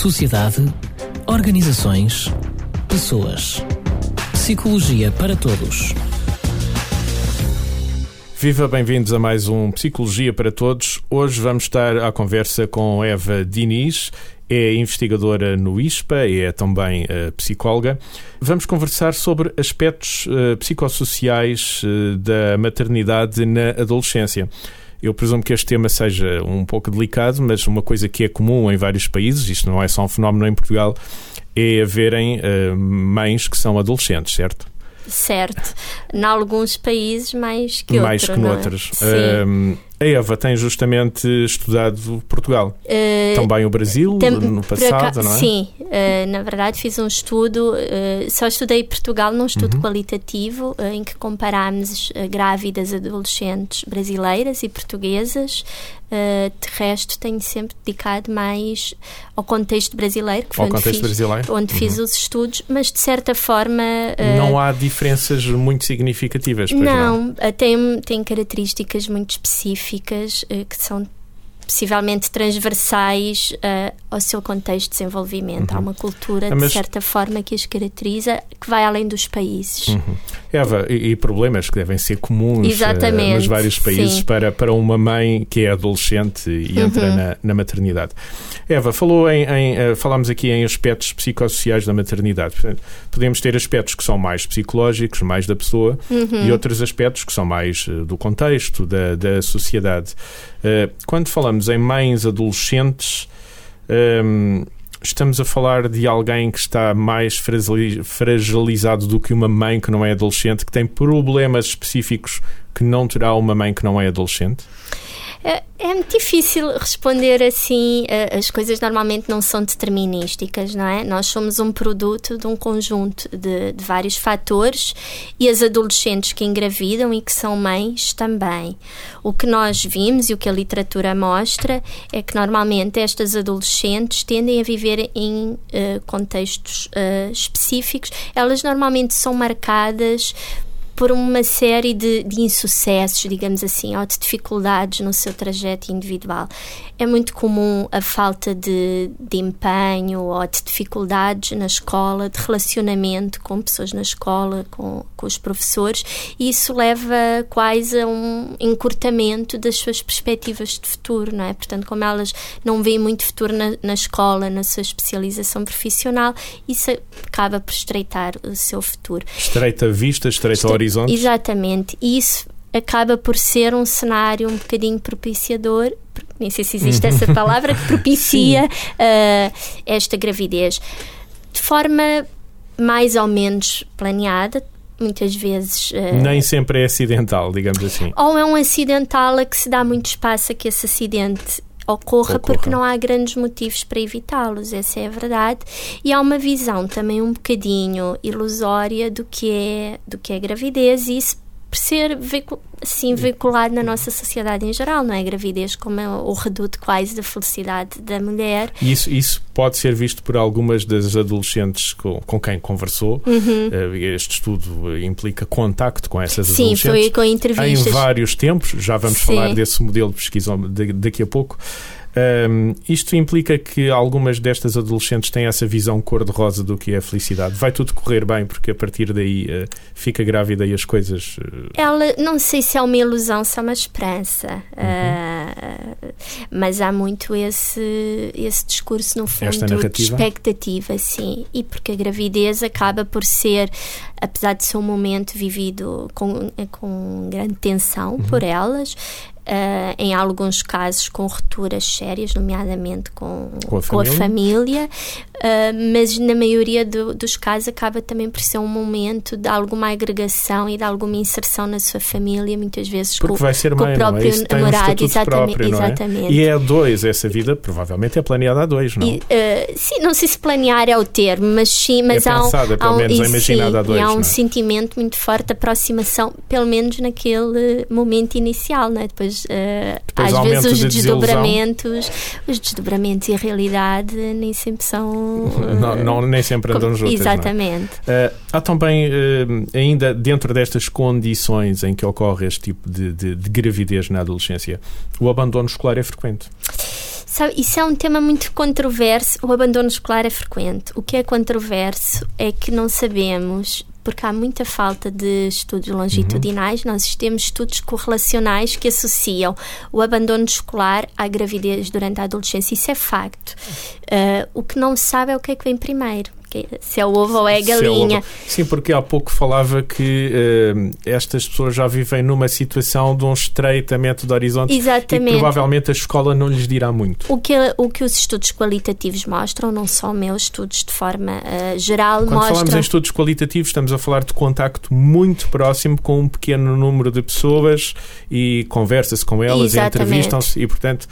sociedade, organizações, pessoas. Psicologia para todos. Viva, bem-vindos a mais um Psicologia para Todos. Hoje vamos estar à conversa com Eva Diniz, é investigadora no ISPA, é também uh, psicóloga. Vamos conversar sobre aspectos uh, psicossociais uh, da maternidade na adolescência. Eu presumo que este tema seja um pouco delicado, mas uma coisa que é comum em vários países, isto não é só um fenómeno em Portugal, é haverem uh, mães que são adolescentes, certo? Certo. Em alguns países mais que mais outro, que não é? noutros. Sim. Uh, a Eva tem justamente estudado Portugal. Uh, Também o Brasil, no passado, não é? Sim, uh, na verdade fiz um estudo, uh, só estudei Portugal num estudo Uhum. qualitativo em que comparámos grávidas adolescentes brasileiras e portuguesas. De resto, tenho sempre dedicado mais ao contexto brasileiro, que foi onde, fiz, brasileiro. onde fiz Uhum. os estudos, mas de certa forma. Não há diferenças muito significativas, pois não? não, eh, tem, tem características muito específicas eh, que são possivelmente transversais eh, ao seu contexto de desenvolvimento. Há uma cultura, Ah, mas- de certa forma, que as caracteriza, que vai além dos países. Uhum. Eva, e, e problemas que devem ser comuns Exatamente, nos vários países sim. para, para uma mãe que é adolescente e entra Uhum. na, na maternidade. Eva, falou em, em, eh, falámos aqui em aspectos psicossociais da maternidade. Podemos ter aspectos que são mais psicológicos, mais da pessoa, Uhum. e outros aspectos que são mais do contexto, da, da sociedade. Quando falamos em mães adolescentes, ehm, estamos a falar de alguém que está mais fragili- fragilizado do que uma mãe que não é adolescente, que tem problemas específicos que não terá uma mãe que não é adolescente? É, é muito difícil responder assim. eh, As coisas normalmente não são determinísticas, não é? Nós somos um produto de um conjunto de, de vários fatores e as adolescentes que engravidam e que são mães também. O que nós vimos e o que a literatura mostra é que normalmente estas adolescentes tendem a viver em eh, contextos eh, específicos. Elas normalmente são marcadas por uma série de, de insucessos, digamos assim, ou de dificuldades no seu trajeto individual. É muito comum a falta de, de empenho ou de dificuldades na escola, de relacionamento com pessoas na escola, com, com os professores, e isso leva quase a um encurtamento das suas perspectivas de futuro, não é? Portanto, como elas não veem muito futuro na, na escola, na sua especialização profissional, isso acaba por estreitar o seu futuro. Estreita vista, estreita Estre- horizonte? Exatamente. E isso acaba por ser um cenário um bocadinho propiciador, nem sei se existe essa palavra, que propicia ah, esta gravidez. De forma mais ou menos planeada, muitas vezes. ah, Nem sempre é acidental, digamos assim. ou é um acidental a que se dá muito espaço a que esse acidente ocorra, Ocorra. porque não há grandes motivos para evitá-los, essa é a verdade. E há uma visão também um bocadinho ilusória do que é, do que é gravidez e isso por ser assim, veiculado na nossa sociedade em geral, não é? Gravidez como é o reduto quase da felicidade da mulher. Isso, isso pode ser visto por algumas das adolescentes com, com quem conversou. Eh, Este estudo implica contacto com essas Uhum. Sim, adolescentes. foi com em entrevistas. vários tempos, já vamos Sim. falar desse modelo de pesquisa da- daqui a pouco. Ahm, isto implica que algumas destas adolescentes têm essa visão cor-de-rosa do que é a felicidade. Vai tudo correr bem, porque a partir daí eh, fica grávida e as coisas. eh, Ela, não sei se é uma ilusão, se é uma esperança, Uhum. ah, mas há muito esse, esse discurso, no fundo, Esta de expectativa, sim. E porque a gravidez acaba por ser, apesar de ser um momento vivido com, com grande tensão Uhum. por elas, ah, em alguns casos com rupturas sérias, nomeadamente com, Com a família. família, ah, mas na maioria do- dos casos acaba também por ser um momento de alguma agregação e de alguma inserção na sua família, muitas vezes Porque com, vai ser com mãe, o não é? próprio um namorado. estatuto exatamente, próprio, não é? exatamente. E é a dois, essa vida provavelmente é planeada a dois, não? E, eh, sim, não sei se planear é o termo, mas sim, mas É há um, pelo há um, menos, é e imaginada sim, a dois, há um é? sentimento muito forte de aproximação, pelo menos naquele momento inicial, não é? Depois, eh, Depois às vezes os de desilusão. desdobramentos, os desdobramentos e a realidade nem sempre são Não, não- nem sempre andam juntas. não é? Exatamente. Uh, há também, uh, ainda dentro destas condições em que ocorre este tipo de, de- de gravidez na adolescência, o abandono escolar é frequente. Sabe, isso é um tema muito controverso. O abandono escolar é frequente. O que é controverso é que não sabemos porque há muita falta de estudos longitudinais. Uhum. Nós temos estudos correlacionais que associam o abandono escolar à gravidez durante a adolescência. Isso é facto. Uh, o que não se sabe é o que é que vem primeiro se é o ovo ou é a é galinha. É Sim, porque há pouco falava que uh, estas pessoas já vivem numa situação de um estreitamento de horizontes Exatamente. e provavelmente a escola não lhes dirá muito. O que, o que os estudos qualitativos mostram, não só meus estudos de forma uh, geral, Quando mostram... falamos em estudos qualitativos, estamos a falar de contacto muito próximo com um pequeno número de pessoas e conversa-se com elas, entrevistam-se e, portanto,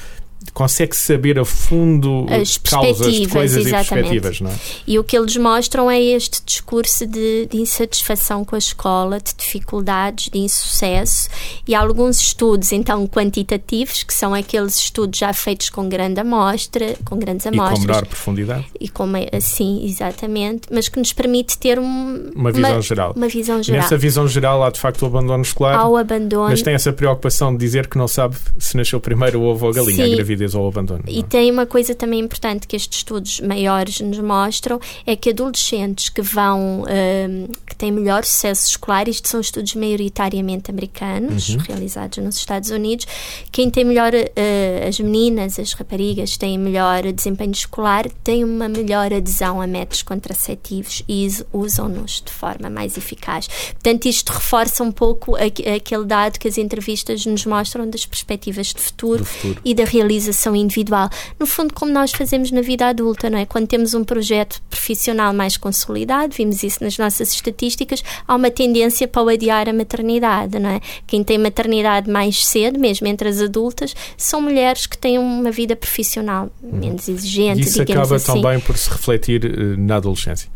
consegue saber a fundo as causas de coisas exatamente. e perspectivas, não é? E o que eles mostram é este discurso de, de, insatisfação com a escola, de dificuldades, de insucesso e alguns estudos, então, quantitativos, que são aqueles estudos já feitos com grande amostra, com grandes amostras. E com menor profundidade. E com, assim, exatamente, mas que nos permite ter um, uma visão uma, geral. Uma visão geral. Nessa visão geral há, de facto, o abandono escolar. Há o abandono. Mas tem essa preocupação de dizer que não sabe se nasceu primeiro o ovo ou a galinha, Sim. a gravidez gravidez ou abandono. E é? tem uma coisa também importante que estes estudos maiores nos mostram, é que adolescentes que vão, um, que têm melhor sucesso escolar, isto são estudos maioritariamente americanos, uhum. realizados nos Estados Unidos, quem tem melhor, uh, as meninas, as raparigas, têm melhor desempenho escolar, têm uma melhor adesão a métodos contraceptivos e usam-nos de forma mais eficaz. Portanto, isto reforça um pouco aquele dado que as entrevistas nos mostram das perspectivas de futuro, futuro. e da realização realização individual. No fundo, como nós fazemos na vida adulta, não é? Quando temos um projeto profissional mais consolidado, vimos isso nas nossas estatísticas, há uma tendência para o adiar a maternidade, não é? Quem tem maternidade mais cedo, mesmo entre as adultas, são mulheres que têm uma vida profissional menos exigente, e isso digamos acaba assim. também por se refletir eh, na adolescência.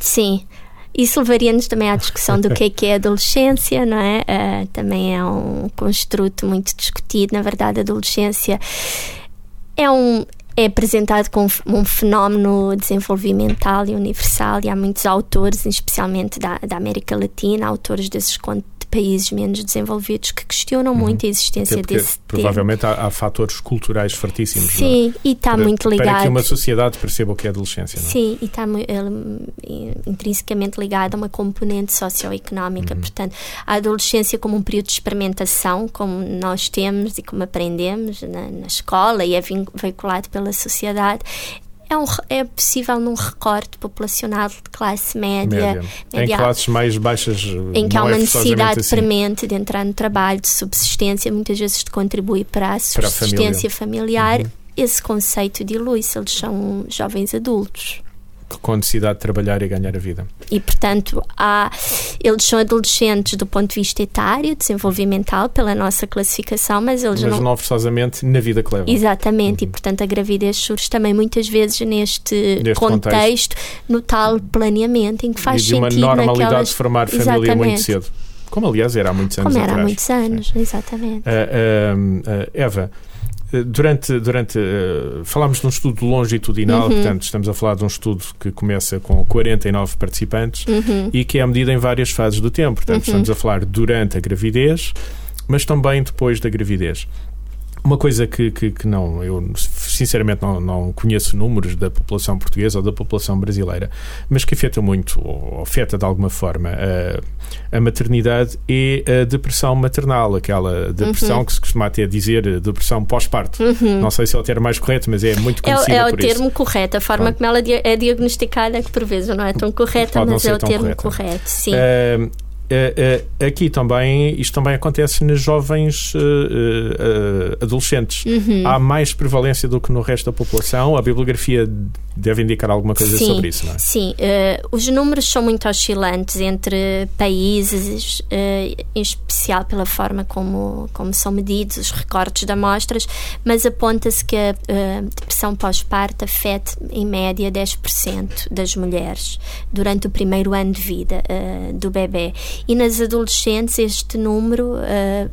Sim. Isso levaria-nos também à discussão do que é que é adolescência, não é? Uh, também é um construto muito discutido. Na verdade, a adolescência é um, é apresentado como um fenómeno desenvolvimental e universal e há muitos autores, especialmente da, da América Latina, autores desses países menos desenvolvidos que questionam uhum. muito a existência desse Provavelmente há, há, fatores culturais fortíssimos. É? Sim, e está muito ligado. Para que uma sociedade perceba o que é adolescência, não é? Sim, e está intrinsecamente ligado a uma componente socioeconómica. Uhum. Portanto, a adolescência como um período de experimentação, como nós temos e como aprendemos na, na escola e é veiculado pela sociedade, é, um, é possível num recorte populacional de classe média, média. média em classes mais baixas em que há uma é necessidade assim. premente de entrar no trabalho de subsistência muitas vezes de contribuir para a subsistência para a familiar uhum. esse conceito dilui-se eles são jovens adultos com necessidade de trabalhar e ganhar a vida. E, portanto, há, eles são adolescentes do ponto de vista etário, desenvolvimental, pela nossa classificação, mas eles mas não... não forçosamente na vida que levam. Exatamente, uhum. e, portanto, a gravidez surge também muitas vezes neste, neste contexto, contexto, no tal planeamento, em que faz e de sentido uma normalidade naquelas... de formar família exatamente. muito cedo. Como, aliás, era há muitos anos Como era atrás. há muitos anos, exatamente. Uh, uh, uh, Eva, Durante, durante uh, falámos de um estudo longitudinal, uhum. portanto, estamos a falar de um estudo que começa com 49 participantes uhum. e que é medida em várias fases do tempo. Portanto, uhum. estamos a falar durante a gravidez, mas também depois da gravidez. Uma coisa que, que, que, não, eu sinceramente não, não conheço números da população portuguesa ou da população brasileira, mas que afeta muito, ou afeta de alguma forma, a, a maternidade é a depressão maternal, aquela depressão uhum. que se costuma até dizer depressão pós-parto. Uhum. Não sei se é o termo mais correto, mas é muito conhecida É, é o termo isso. correto, a forma como ela é diagnosticada, que por vezes não é tão correta, Pode mas é o termo correta. correto, sim. Uh, aqui também, isto também acontece nas jovens uh, adolescentes. Uhum. Há mais prevalência do que no resto da população. A bibliografia deve indicar alguma coisa sim, sobre isso, não é? Sim, os números são muito oscilantes entre países, em especial pela forma como, como são medidos os recortes de amostras, mas aponta-se que a depressão pós-parto afeta, em média, 10% das mulheres durante o primeiro ano de vida do bebê e nas adolescentes este número uh,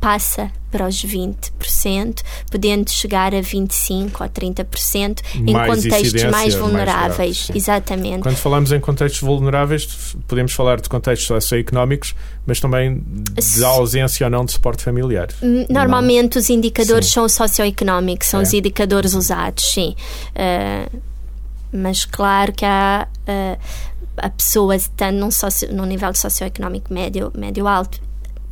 passa para os 20%, podendo chegar a 25% ou 30% em Mais contextos mais mais vulneráveis. sim. Exatamente. Quando falamos em contextos vulneráveis, podemos falar de contextos socioeconómicos, mas também de ausência ou não de suporte familiar. Normalmente os indicadores Sim. são socioeconómicos, são É. os indicadores usados, sim. Uh, mas claro que há uh, a pessoa estando num, socio, num nível socioeconómico médio, médio alto,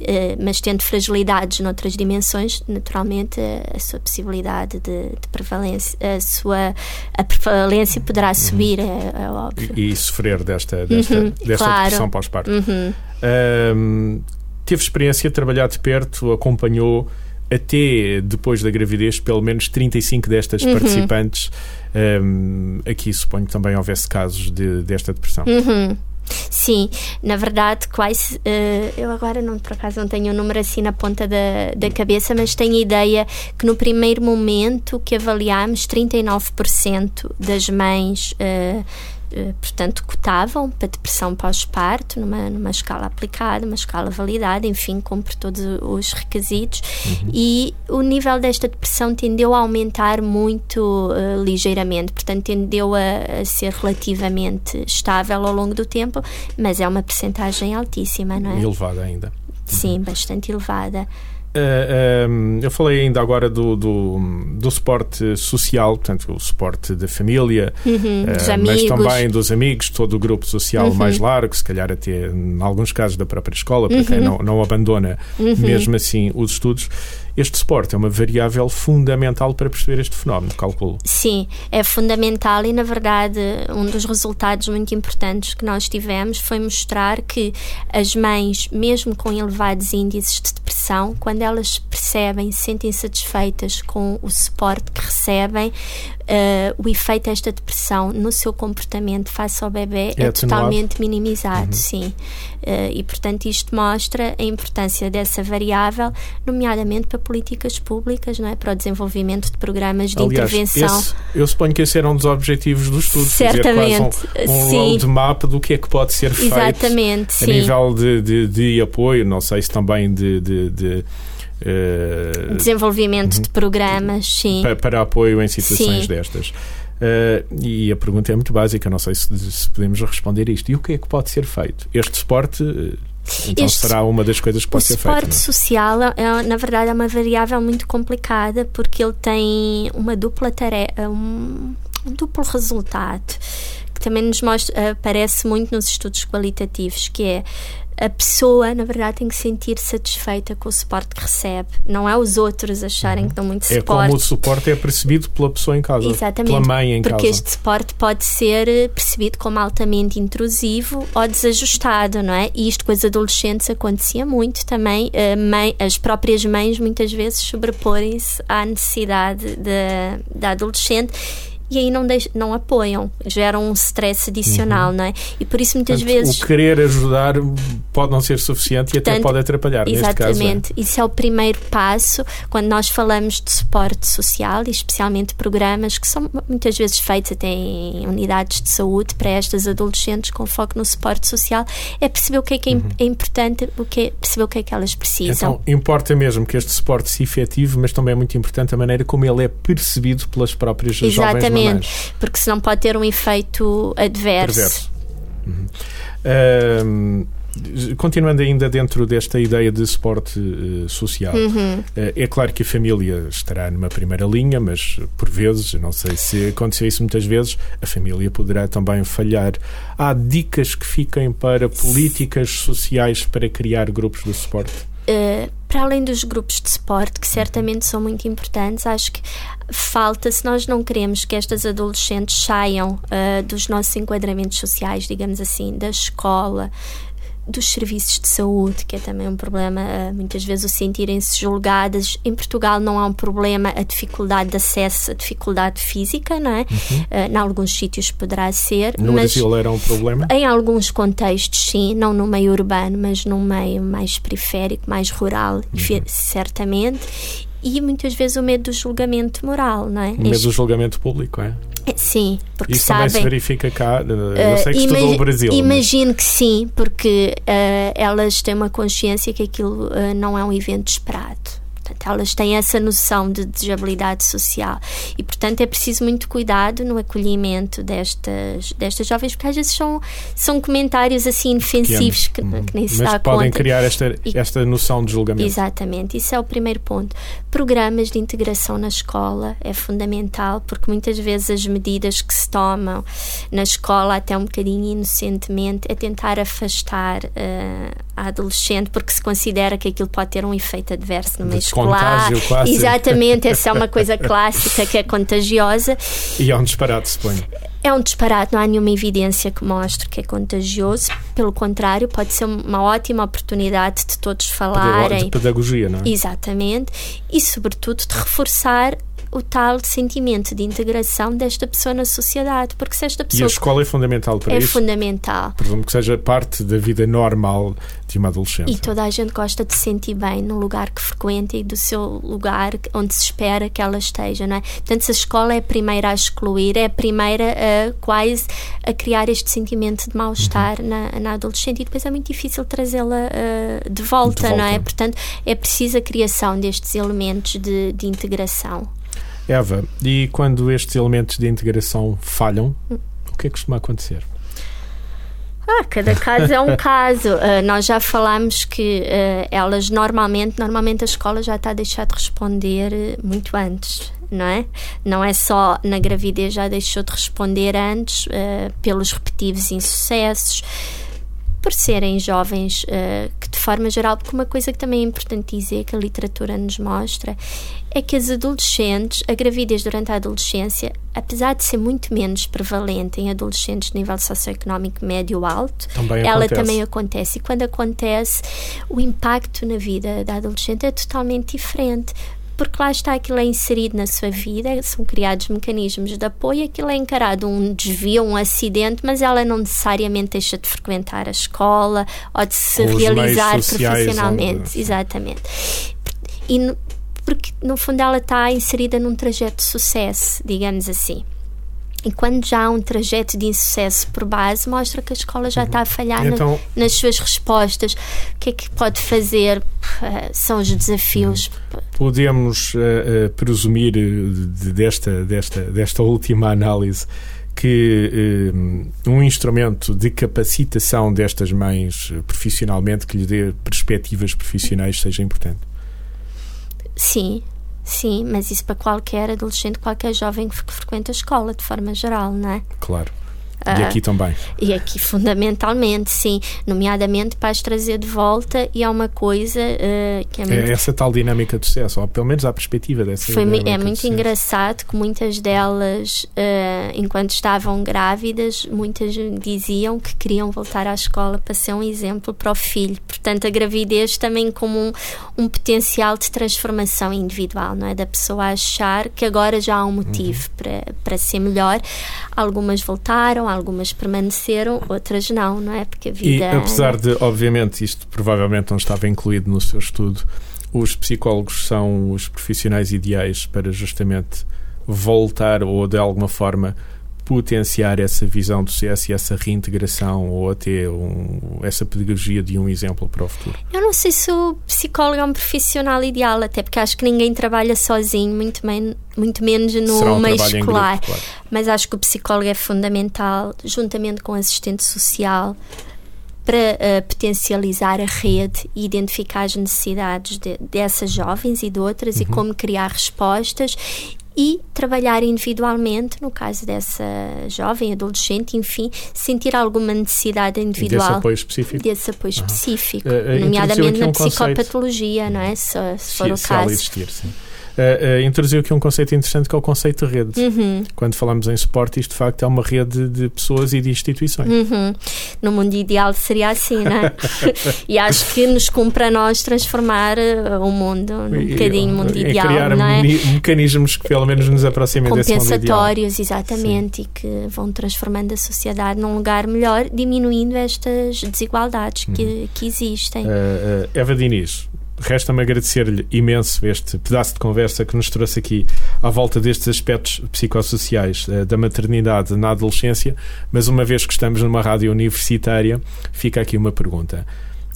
uh, mas tendo fragilidades noutras dimensões, naturalmente a, a sua possibilidade de, de prevalência, a sua a prevalência poderá Uhum. subir, é, é óbvio. E, e sofrer desta, desta, Uhum, desta claro. depressão pós-parto. Uhum. Ahm, teve experiência de trabalhar de perto, acompanhou até depois da gravidez pelo menos 35 destas Uhum. participantes. Ahm, aqui suponho que também houvesse casos de, desta depressão. Uhum. Sim, na verdade, quase. eh, eu agora não, por acaso não tenho o número assim na ponta da, da cabeça, mas tenho a ideia que no primeiro momento que avaliámos, 39% das mães. eh, portanto, cotavam para depressão pós-parto, numa, numa escala aplicada, uma escala validada, enfim, cumpre todos os requisitos. E o nível desta depressão tendeu a aumentar muito eh, ligeiramente, portanto, tendeu a, a ser relativamente estável ao longo do tempo, mas é uma percentagem altíssima, não é? Elevada ainda. Sim, bastante elevada. Uh, um, eu falei ainda agora do, do, do suporte social, portanto, o suporte da família, Uhum, uh, mas também dos amigos, todo o grupo social Uhum. mais largo, se calhar até, em alguns casos, da própria escola, para quem Uhum. não, não abandona mesmo assim os estudos. Este suporte é uma variável fundamental para perceber este fenómeno, calculo. Sim, é fundamental e, na verdade, um dos resultados muito importantes que nós tivemos foi mostrar que as mães, mesmo com elevados índices de depressão, quando elas percebem, sentem satisfeitas com o suporte que recebem, eh, o efeito desta depressão no seu comportamento face ao bebê É é, totalmente minimizado, sim. Eh, e, portanto, isto mostra a importância dessa variável, nomeadamente para políticas públicas, não é? para o desenvolvimento de programas de Aliás, intervenção. esse- eu suponho que esse era um dos objetivos do estudo. Certamente, quase um, um sim. roadmap do que é que pode ser feito Exatamente, a sim. nível de, de, de apoio, não sei se também de, de, de, Desenvolvimento de programas, sim. pa- para apoio em situações Sim. destas. Eh, e a pergunta é muito básica, não sei se, se podemos responder isto. E o que é que pode ser feito? Este suporte eh, então Este- será uma das coisas que O pode ser feita. suporte não é? social, é, na verdade, é uma variável muito complicada porque ele tem uma dupla tarefa, um, um duplo resultado que também nos mostra, aparece muito nos estudos qualitativos, que é a pessoa, na verdade, tem que se sentir satisfeita com o suporte que recebe. Não é os outros acharem que dão muito É suporte. como o suporte é percebido pela pessoa em casa, Exatamente, pela mãe em porque casa. este suporte pode ser eh, percebido como altamente intrusivo ou desajustado, não é? E isto com os adolescentes acontecia muito também. eh, mãe- as próprias mães muitas vezes sobreporem-se à necessidade da, da adolescente e aí não, não apoiam, geram um stress adicional, não é? E por isso muitas Uhum. Portanto, vezes O querer ajudar pode não ser suficiente e até pode atrapalhar. Neste caso, é. Exatamente, isso é o primeiro passo quando nós falamos de suporte social e especialmente programas que são muitas vezes feitos até em unidades de saúde para estas adolescentes com foco no suporte social, é perceber o que é que é, im- é importante, o que é, perceber o que é que elas precisam. Uhum. Então, importa mesmo que este suporte se efetive, mas também é muito importante a maneira como ele é percebido pelas próprias jovens Exatamente, porque senão pode ter um efeito adverso. Perverso. Uhum. Continuando ainda dentro desta ideia de suporte eh, social, Uhum. eh, é claro que a família estará numa primeira linha, mas por vezes, não sei se aconteceu isso muitas vezes, a família poderá também falhar. Há dicas que fiquem para políticas sociais para criar grupos de suporte? Uh, para além dos grupos de suporte, que certamente são muito importantes, acho que falta, se nós não queremos que estas adolescentes saiam uh, dos nossos enquadramentos sociais, digamos assim, da escola, dos serviços de saúde, que é também um problema, uh, muitas vezes o sentirem-se julgadas. Em Portugal não há um problema a dificuldade de acesso, a dificuldade física, não é? Uh, em alguns sítios poderá ser, No mas Brasil era um problema? em alguns contextos, sim, não no meio urbano, mas num meio mais periférico, mais rural, Uhum. certamente. E muitas vezes o medo do julgamento moral, não é? O medo do julgamento público, é? Sim, porque Isso sabem. também se verifica cá. Eu sei que uh, estudou o Brasil. Imagino mas... que sim, porque uh, elas têm uma consciência que aquilo uh, não é um evento esperado. Portanto, elas têm essa noção de desabilidade social e, portanto, é preciso muito cuidado no acolhimento destas, destas jovens, porque às vezes são, são comentários assim inofensivos que, hum. que, nem se Mas dá podem conta. criar esta, esta noção de julgamento. Exatamente, isso é o primeiro ponto. Programas de integração na escola é fundamental, porque muitas vezes as medidas que se tomam na escola, até um bocadinho inocentemente, é tentar afastar uh, a adolescente, porque se considera que aquilo pode ter um efeito adverso no meio escolar. Quase. Exatamente, essa é uma coisa clássica que é contagiosa. E é um disparate, suponho. É um disparate, não há nenhuma evidência que mostre que é contagioso. Pelo contrário, pode ser uma ótima oportunidade de todos falarem. De pedagogia, não é? Exatamente. E, sobretudo, de reforçar o tal sentimento de integração desta pessoa na sociedade, porque se esta pessoa... E a escola é fundamental para é isso? É fundamental. Presumo que seja parte da vida normal de uma adolescente. E toda a gente gosta de se sentir bem no lugar que frequenta e do seu lugar onde se espera que ela esteja, não é? Portanto, se a escola é a primeira a excluir, é a primeira a quase a criar este sentimento de mal-estar uhum. na, na, adolescente e depois é muito difícil trazê-la uh, de, volta, de, volta, não é? Portanto, é preciso a criação destes elementos de, de integração. Eva, e quando estes elementos de integração falham, o que é que costuma acontecer? Ah, cada caso é um caso. Uh, nós já falámos que uh, elas normalmente, normalmente a escola já está a deixar de responder muito antes, não é? Não é só na gravidez já deixou de responder antes uh, pelos repetitivos insucessos por serem jovens, que forma geral, porque uma coisa que também é importante dizer, que a literatura nos mostra, é que as adolescentes, a gravidez durante a adolescência, apesar de ser muito menos prevalente em adolescentes de nível socioeconómico médio-alto, ela acontece. também acontece. E quando acontece, o impacto na vida da adolescente é totalmente diferente porque lá está aquilo é inserido na sua vida, são criados mecanismos de apoio, aquilo é encarado um desvio, um acidente, mas ela não necessariamente deixa de frequentar a escola ou de se Os realizar profissionalmente. Onde... Exatamente. E porque no fundo ela está inserida num trajeto de sucesso, digamos assim. E quando já há um trajeto de insucesso por base, mostra que a escola já está a falhar então, na, nas suas respostas. O que é que pode fazer? Uh, são os desafios. Podemos uh, uh, presumir de, desta, desta, desta última análise que um instrumento de capacitação destas mães profissionalmente que lhe dê perspectivas profissionais seja importante. Sim, Sim, mas isso para qualquer adolescente, qualquer jovem que frequenta a escola, de forma geral, não é? Claro. E aqui também. E aqui, fundamentalmente, sim. Nomeadamente para as trazer de volta, e é uma coisa uh, que é muito. É essa tal dinâmica de sucesso, ou pelo menos a perspectiva dessa Foi, dinâmica É muito engraçado que muitas delas, uh, enquanto estavam grávidas, muitas diziam que queriam voltar à escola para ser um exemplo para o filho. Portanto, a gravidez também como um, um potencial de transformação individual, não é? Da pessoa achar que agora já há um motivo uhum. para, para ser melhor. Algumas voltaram, algumas permaneceram, outras não, não é? Porque a vida. E apesar de, obviamente, isto provavelmente não estava incluído no seu estudo, os psicólogos são os profissionais ideais para justamente voltar ou de alguma forma potenciar essa visão do sucesso e essa reintegração ou até um, essa pedagogia de um exemplo para o futuro? Eu não sei se o psicólogo é um profissional ideal, até porque acho que ninguém trabalha sozinho, muito, men muito menos no um meio escolar. Grupo, claro. Mas acho que o psicólogo é fundamental, juntamente com o assistente social, para uh, potencializar a rede e identificar as necessidades de, dessas jovens e de outras uhum. e como criar respostas e trabalhar individualmente, no caso dessa jovem, adolescente, enfim, sentir alguma necessidade individual. Desse apoio específico. Desse apoio específico, uh, uh, nomeadamente na um psicopatologia, não é? Se, se for se, o caso. Se existir, sim uh, uh, introduziu aqui um conceito interessante que é o conceito de rede. Uhum. Quando falamos em suporte, isto de facto é uma rede de pessoas e de instituições. Uhum. No mundo ideal seria assim, não é? e acho que nos cumpre a nós transformar uh, o mundo num e, bocadinho mundo ideal. Criar não é? mecanismos que pelo menos nos aproximem desse mundo. Compensatórios, exatamente, Sim. e que vão transformando a sociedade num lugar melhor, diminuindo estas desigualdades que, uhum. que existem. Uh, Eva Diniz, Resta-me agradecer-lhe imenso este pedaço de conversa que nos trouxe aqui à volta destes aspectos psicossociais uh, da maternidade na adolescência, mas uma vez que estamos numa rádio universitária, fica aqui uma pergunta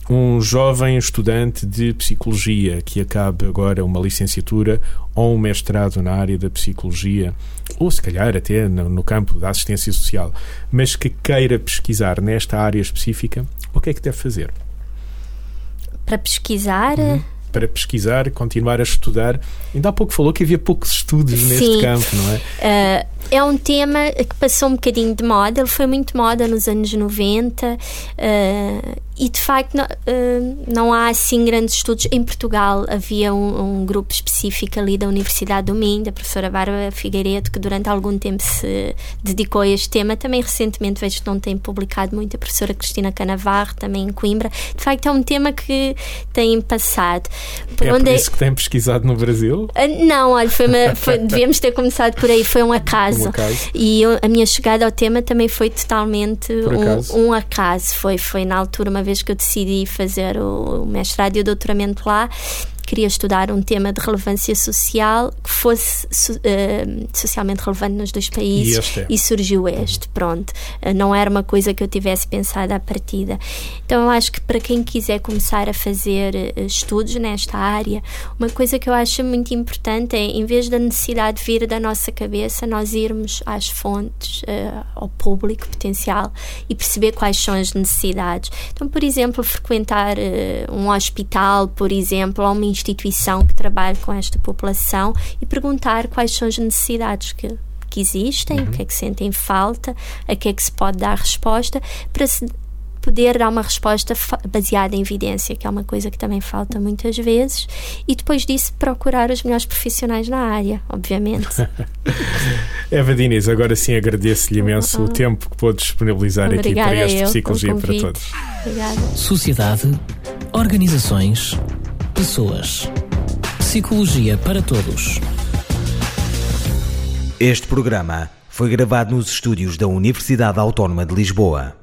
um jovem estudante de psicologia que acabe agora uma licenciatura ou um mestrado na área da psicologia, ou se calhar até no, campo da assistência social, mas que queira pesquisar nesta área específica, o que é que deve fazer? Para pesquisar. Uhum para pesquisar, continuar a estudar. Ainda há pouco falou que havia poucos estudos Sim. neste campo, não é? Uh, é um tema que passou um bocadinho de moda, ele foi muito moda nos anos 90 uh, e de facto não, uh, não, há assim grandes estudos. Em Portugal havia um, um, grupo específico ali da Universidade do Minho, da professora Bárbara Figueiredo, que durante algum tempo se dedicou a este tema. Também recentemente vejo que não tem publicado muito a professora Cristina Canavarro, também em Coimbra. De facto é um tema que tem passado. Por é onde por é isso que tem pesquisado no Brasil? Uh, não, olha, foi uma, foi, devíamos ter começado por aí, foi um acaso acaso. Um acaso. E eu, a minha chegada ao tema também foi totalmente um, um, acaso. Foi, foi na altura, uma vez que eu decidi fazer o, o mestrado e o doutoramento lá, queria estudar um tema de relevância social que fosse uh, socialmente relevante nos dois países e, é. e surgiu este. Uhum. Pronto, uh, não era uma coisa que eu tivesse pensado à partida. Então eu acho que para quem quiser começar a fazer uh, estudos nesta área, uma coisa que eu acho muito importante é, em vez da necessidade de vir da nossa cabeça, nós irmos às fontes, ao público potencial e perceber quais são as necessidades. Então, por exemplo, frequentar um hospital, por exemplo, ou uma instituição que trabalhe com esta população e perguntar quais são as necessidades que, que existem, uhum. o que é que sentem falta, a que é que se pode dar resposta, para se poder dar uma resposta baseada em evidência, que é uma coisa que também falta muitas vezes, e depois disso procurar os melhores profissionais na área, obviamente. Eva Diniz, agora sim agradeço-lhe imenso uhum. o tempo que pôde disponibilizar Obrigada aqui para este Psicologia para Todos. Obrigada. Sociedade, organizações Pessoas. Psicologia para todos. Este programa foi gravado nos estúdios da Universidade Autónoma de Lisboa.